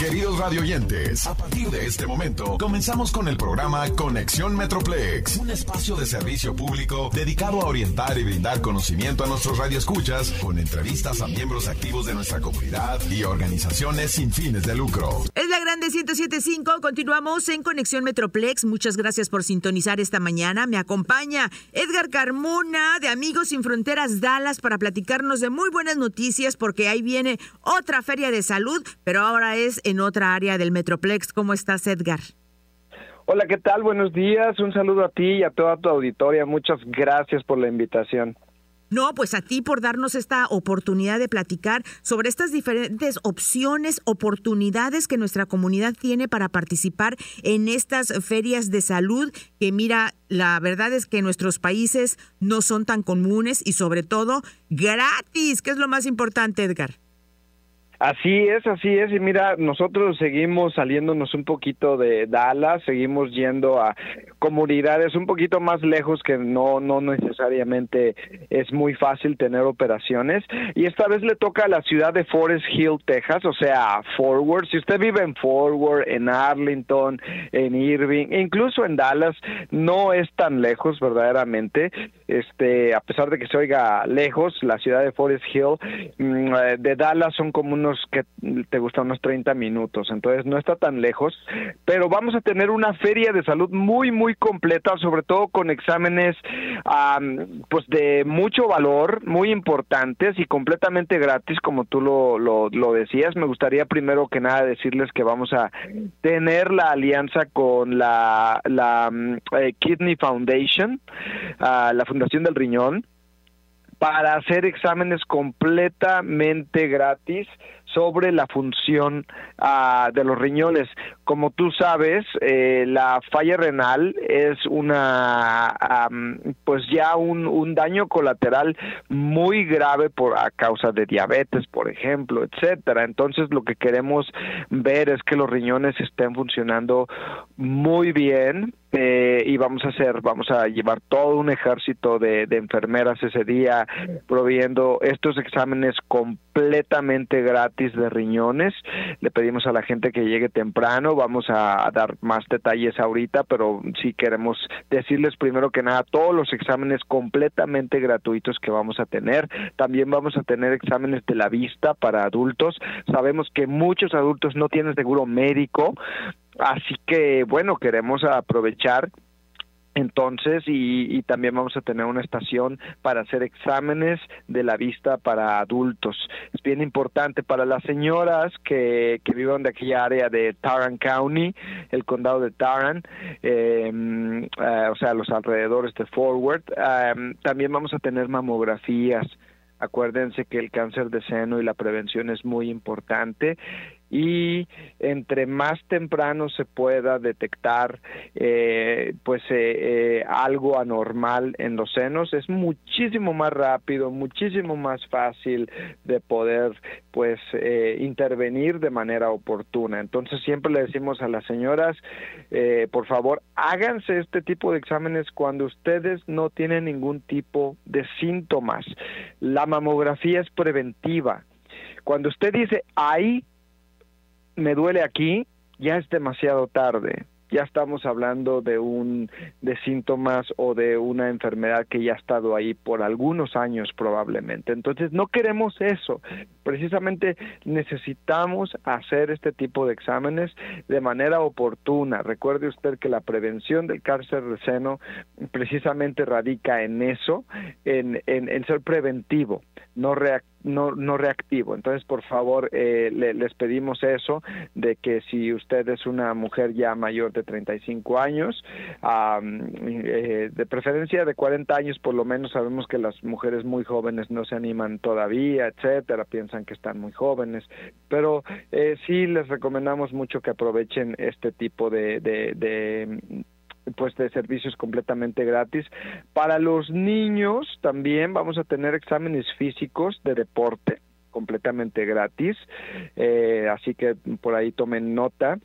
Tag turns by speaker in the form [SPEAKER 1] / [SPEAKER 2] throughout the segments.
[SPEAKER 1] Queridos radioyentes, a partir de este momento comenzamos con el programa Conexión Metroplex, un espacio de servicio público dedicado a orientar y brindar conocimiento a nuestros radioescuchas con entrevistas a miembros activos de nuestra comunidad y organizaciones sin fines de lucro.
[SPEAKER 2] Es la Grande 1075, continuamos en Conexión Metroplex. Muchas gracias por sintonizar esta mañana. Me acompaña Edgar Carmona de Amigos Sin Fronteras Dallas para platicarnos de muy buenas noticias porque ahí viene otra feria de salud, pero ahora es en otra área del Metroplex. ¿Cómo estás, Edgar?
[SPEAKER 3] Hola, ¿qué tal? Buenos días. Un saludo a ti y a toda tu auditoria. Muchas gracias por la invitación.
[SPEAKER 2] No, pues a ti por darnos esta oportunidad de platicar sobre estas diferentes opciones, oportunidades que nuestra comunidad tiene para participar en estas ferias de salud, que mira, la verdad es que nuestros países no son tan comunes y sobre todo gratis, que es lo más importante, Edgar.
[SPEAKER 3] Así es, así es. Y mira, nosotros seguimos saliéndonos un poquito de Dallas, seguimos yendo a comunidades un poquito más lejos que no, no necesariamente es muy fácil tener operaciones. Y esta vez le toca a la ciudad de Forest Hill, Texas, o sea, Forward. Si usted vive en Forward, en Arlington, en Irving, incluso en Dallas, no es tan lejos verdaderamente. Este, a pesar de que se oiga lejos, la ciudad de Forest Hill, mm, eh, de Dallas son como unos que te gustan unos 30 minutos, entonces no está tan lejos, pero vamos a tener una feria de salud muy muy completa, sobre todo con exámenes pues de mucho valor, muy importantes y completamente gratis, como tú lo, lo, decías. Me gustaría primero que nada decirles que vamos a tener la alianza con la, la eh, Kidney Foundation, ah, la Fundación del Riñón, para hacer exámenes completamente gratis sobre la función uh, de los riñones. Como tú sabes, eh, la falla renal es una, um, pues ya un, un, daño colateral muy grave por a causa de diabetes, por ejemplo, etcétera. Entonces, lo que queremos ver es que los riñones estén funcionando muy bien eh, y vamos a hacer, vamos a llevar todo un ejército de, de enfermeras ese día proviendo estos exámenes completamente gratis de riñones. Le pedimos a la gente que llegue temprano, vamos a dar más detalles ahorita, pero sí queremos decirles primero que nada todos los exámenes completamente gratuitos que vamos a tener. También vamos a tener exámenes de la vista para adultos. Sabemos que muchos adultos no tienen seguro médico, así que bueno, queremos aprovechar entonces, y, también vamos a tener una estación para hacer exámenes de la vista para adultos. Es bien importante para las señoras que, que vivan de aquella área de Tarrant County, el condado de Tarrant, em, eh, o sea, los alrededores de Forward. Em, también vamos a tener mamografías. Acuérdense que el cáncer de seno y la prevención es muy importante y entre más temprano se pueda detectar eh, pues eh, eh, algo anormal en los senos es muchísimo más rápido muchísimo más fácil de poder pues intervenir de manera oportuna. Entonces siempre le decimos a las señoras por favor háganse este tipo de exámenes cuando ustedes no tienen ningún tipo de síntomas. La mamografía es preventiva. Cuando usted dice hay me duele aquí, ya es demasiado tarde ya estamos hablando de un de síntomas o de una enfermedad que ya ha estado ahí por algunos años probablemente. Entonces, no queremos eso. Precisamente necesitamos hacer este tipo de exámenes de manera oportuna. Recuerde usted que la prevención del cáncer de seno precisamente radica en eso, en, en, ser preventivo, no no, no reactivo. Entonces, por favor, eh, les pedimos eso, de que si usted es una mujer ya mayor de 35 años, eh, de preferencia de 40 años, por lo menos sabemos que las mujeres muy jóvenes no se animan todavía, etcétera, piensan que están muy jóvenes, pero eh, sí les recomendamos mucho que aprovechen este tipo de, de pues de servicios completamente gratis. Para los niños también vamos a tener exámenes físicos de deporte completamente gratis, eh, así que por ahí tomen nota.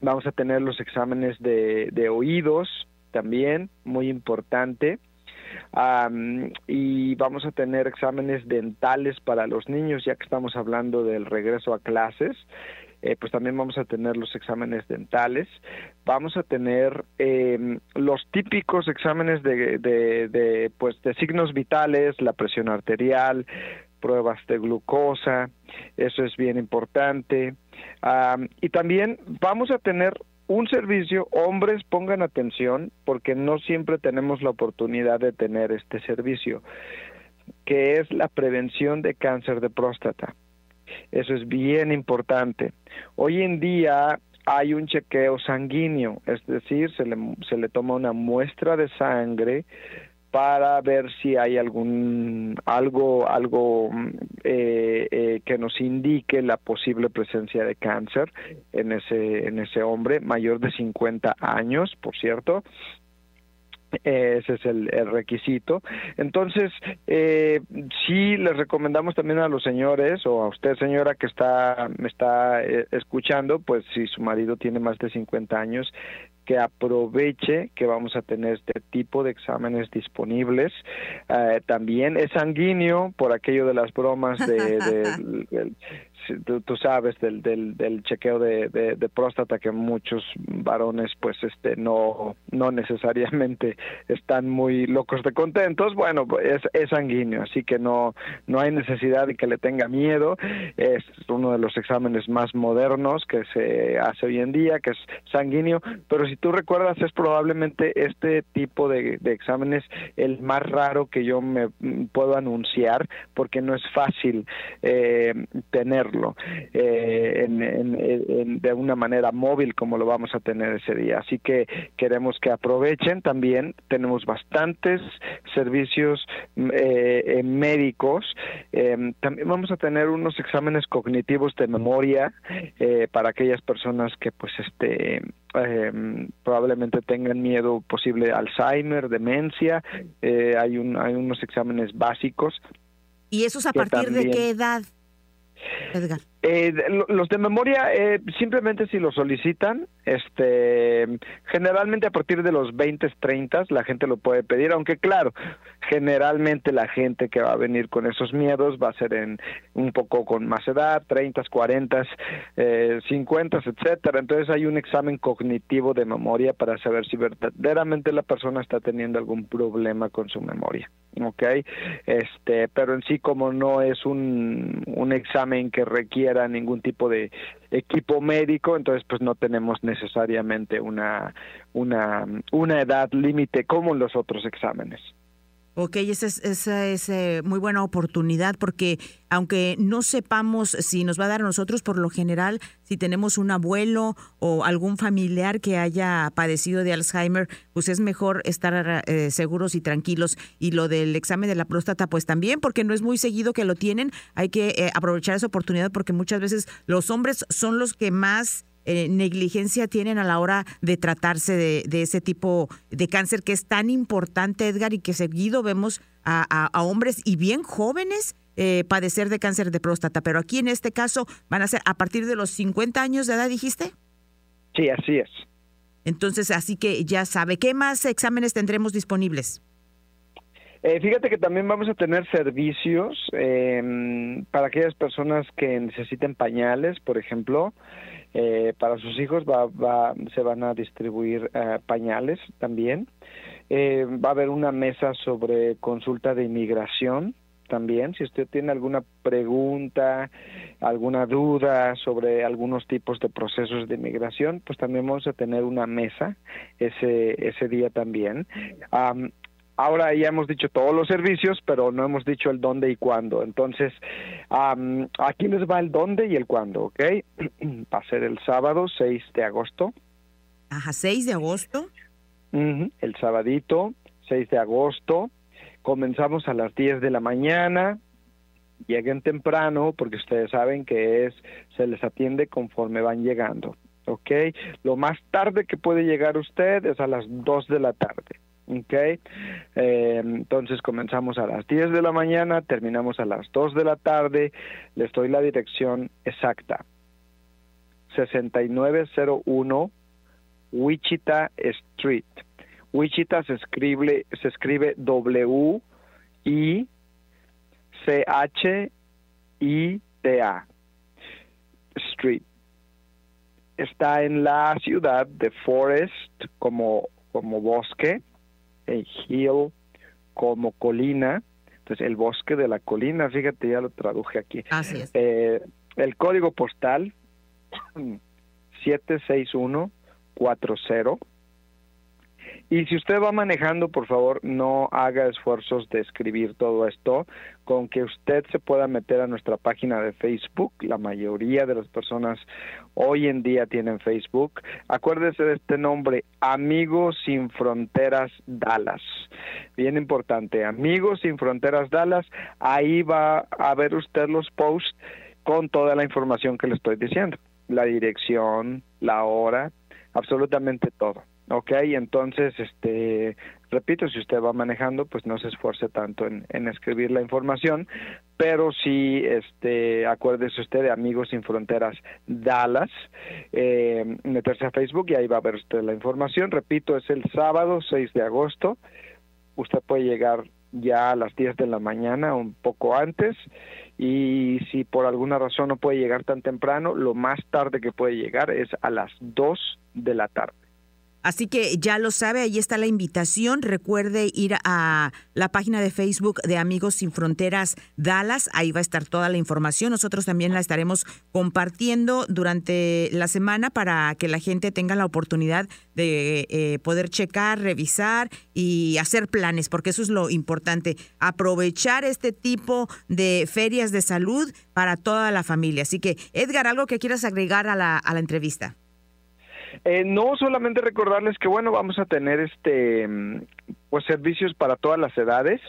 [SPEAKER 3] Vamos a tener los exámenes de, de oídos también, muy importante. y vamos a tener exámenes dentales para los niños, ya que estamos hablando del regreso a clases. Eh, pues también vamos a tener los exámenes dentales, vamos a tener eh, los típicos exámenes de, de, pues de signos vitales, la presión arterial, pruebas de glucosa, eso es bien importante. y también vamos a tener un servicio, hombres pongan atención porque no siempre tenemos la oportunidad de tener este servicio, que es la prevención de cáncer de próstata. Eso es bien importante. Hoy en día hay un chequeo sanguíneo, es decir, se le, se le toma una muestra de sangre para ver si hay algún algo algo eh, eh, que nos indique la posible presencia de cáncer en ese en ese hombre mayor de 50 años por cierto ese es el, requisito. Entonces, eh, sí les recomendamos también a los señores o a usted, señora, que está me está eh, escuchando, pues si su marido tiene más de 50 años, que aproveche que vamos a tener este tipo de exámenes disponibles. Eh, también es sanguíneo por aquello de las bromas de, tú, sabes del, del, del chequeo de, de, próstata que muchos varones pues este no no necesariamente están muy locos de contentos bueno es, es sanguíneo así que no no hay necesidad de que le tenga miedo. Es uno de los exámenes más modernos que se hace hoy en día que es sanguíneo pero si tú recuerdas es probablemente este tipo de, de exámenes el más raro que yo me puedo anunciar porque no es fácil eh, tener eh, de una manera móvil como lo vamos a tener ese día. Así que queremos que aprovechen también. Tenemos bastantes servicios eh, médicos. Em, también vamos a tener unos exámenes cognitivos de memoria eh, para aquellas personas que pues este em, probablemente tengan miedo posible Alzheimer, demencia. hay, un, hay unos exámenes básicos.
[SPEAKER 2] ¿Y esos a partir de qué edad?
[SPEAKER 3] Edgar. Eh, los de memoria, eh, simplemente si lo solicitan, este, generalmente a partir de los 20, 30 la gente lo puede pedir, aunque claro, generalmente la gente que va a venir con esos miedos va a ser en un poco con más edad, 30, 40, eh, 50, etcétera. Entonces hay un examen cognitivo de memoria para saber si verdaderamente la persona está teniendo algún problema con su memoria, ¿ok? Este, pero en sí como no es un, un examen que requiere ningún tipo de equipo médico, entonces pues no tenemos necesariamente una, una, una edad límite como en los otros exámenes.
[SPEAKER 2] Ok, esa es, esa es eh, muy buena oportunidad porque aunque no sepamos si nos va a dar a nosotros, por lo general, si tenemos un abuelo o algún familiar que haya padecido de Alzheimer, pues es mejor estar eh, seguros y tranquilos. Y lo del examen de la próstata, pues también, porque no es muy seguido que lo tienen, hay que eh, aprovechar esa oportunidad porque muchas veces los hombres son los que más eh, negligencia tienen a la hora de tratarse de, ese tipo de cáncer que es tan importante, Edgar, y que seguido vemos a, hombres y bien jóvenes eh, padecer de cáncer de próstata. Pero aquí en este caso van a ser a partir de los 50 años de edad, dijiste.
[SPEAKER 3] Sí, así es.
[SPEAKER 2] Entonces, así que ya sabe, ¿qué más exámenes tendremos disponibles?
[SPEAKER 3] Eh, fíjate que también vamos a tener servicios em, para aquellas personas que necesiten pañales, por ejemplo. Eh, para sus hijos va, va, se van a distribuir eh, pañales también. Eh, va a haber una mesa sobre consulta de inmigración también. Si usted tiene alguna pregunta, alguna duda sobre algunos tipos de procesos de inmigración, pues también vamos a tener una mesa ese, ese día también. Ahora ya hemos dicho todos los servicios, pero no hemos dicho el dónde y cuándo. Entonces, aquí les va el dónde y el cuándo, ¿ok? Va a ser el sábado 6 de agosto.
[SPEAKER 2] Ajá, 6 de agosto.
[SPEAKER 3] el sabadito, 6 de agosto. Comenzamos a las 10 de la mañana. Lleguen temprano porque ustedes saben que es se les atiende conforme van llegando, ¿ok? Lo más tarde que puede llegar usted es a las 2 de la tarde. ¿Ok? Eh, entonces comenzamos a las 10 de la mañana, terminamos a las 2 de la tarde, les doy la dirección exacta. 6901 Wichita Street. Wichita se escribe, se escribe W I C H I T A Street. está en la ciudad de Forest como, como bosque, eh, Hill como colina, entonces el bosque de la colina, fíjate, ya lo traduje aquí.
[SPEAKER 2] Así es.
[SPEAKER 3] Eh, el código postal 76140 y si usted va manejando, por favor, no haga esfuerzos de escribir todo esto. Con que usted se pueda meter a nuestra página de Facebook, la mayoría de las personas hoy en día tienen Facebook. Acuérdese de este nombre, Amigos Sin Fronteras Dallas. Bien importante, Amigos Sin Fronteras Dallas. Ahí va a ver usted los posts con toda la información que le estoy diciendo. La dirección, la hora, absolutamente todo. Ok, entonces, este, repito, si usted va manejando, pues no se esfuerce tanto en, escribir la información, pero sí, este, acuérdese usted de Amigos Sin Fronteras Dallas, eh, meterse a Facebook y ahí va a ver usted la información. Repito, es el sábado 6 de agosto. Usted puede llegar ya a las 10 de la mañana, un poco antes, y si por alguna razón no puede llegar tan temprano, lo más tarde que puede llegar es a las 2 de la tarde.
[SPEAKER 2] Así que ya lo sabe, ahí está la invitación. Recuerde ir a la página de Facebook de Amigos Sin Fronteras Dallas. Ahí va a estar toda la información. Nosotros también la estaremos compartiendo durante la semana para que la gente tenga la oportunidad de eh, poder checar, revisar y hacer planes, porque eso es lo importante. Aprovechar este tipo de ferias de salud para toda la familia. Así que, Edgar, algo que quieras agregar a la, a la entrevista.
[SPEAKER 3] Eh, no solamente recordarles que bueno vamos a tener este mm, pues servicios para todas las edades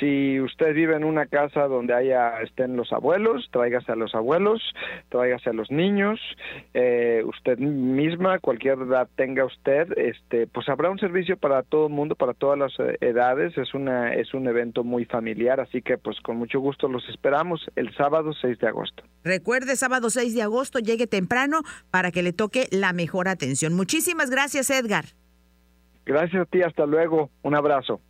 [SPEAKER 3] si usted vive en una casa donde haya estén los abuelos, tráigase a los abuelos, tráigase a los niños, eh, usted misma, cualquier edad tenga usted, este, pues habrá un servicio para todo el mundo, para todas las eh, edades. Es una es un evento muy familiar, así que pues con mucho gusto los esperamos el sábado 6 de agosto.
[SPEAKER 2] Recuerde, sábado 6 de agosto, llegue temprano para que le toque la mejor atención. Muchísimas gracias, Edgar.
[SPEAKER 3] Gracias a ti, hasta luego. Un abrazo.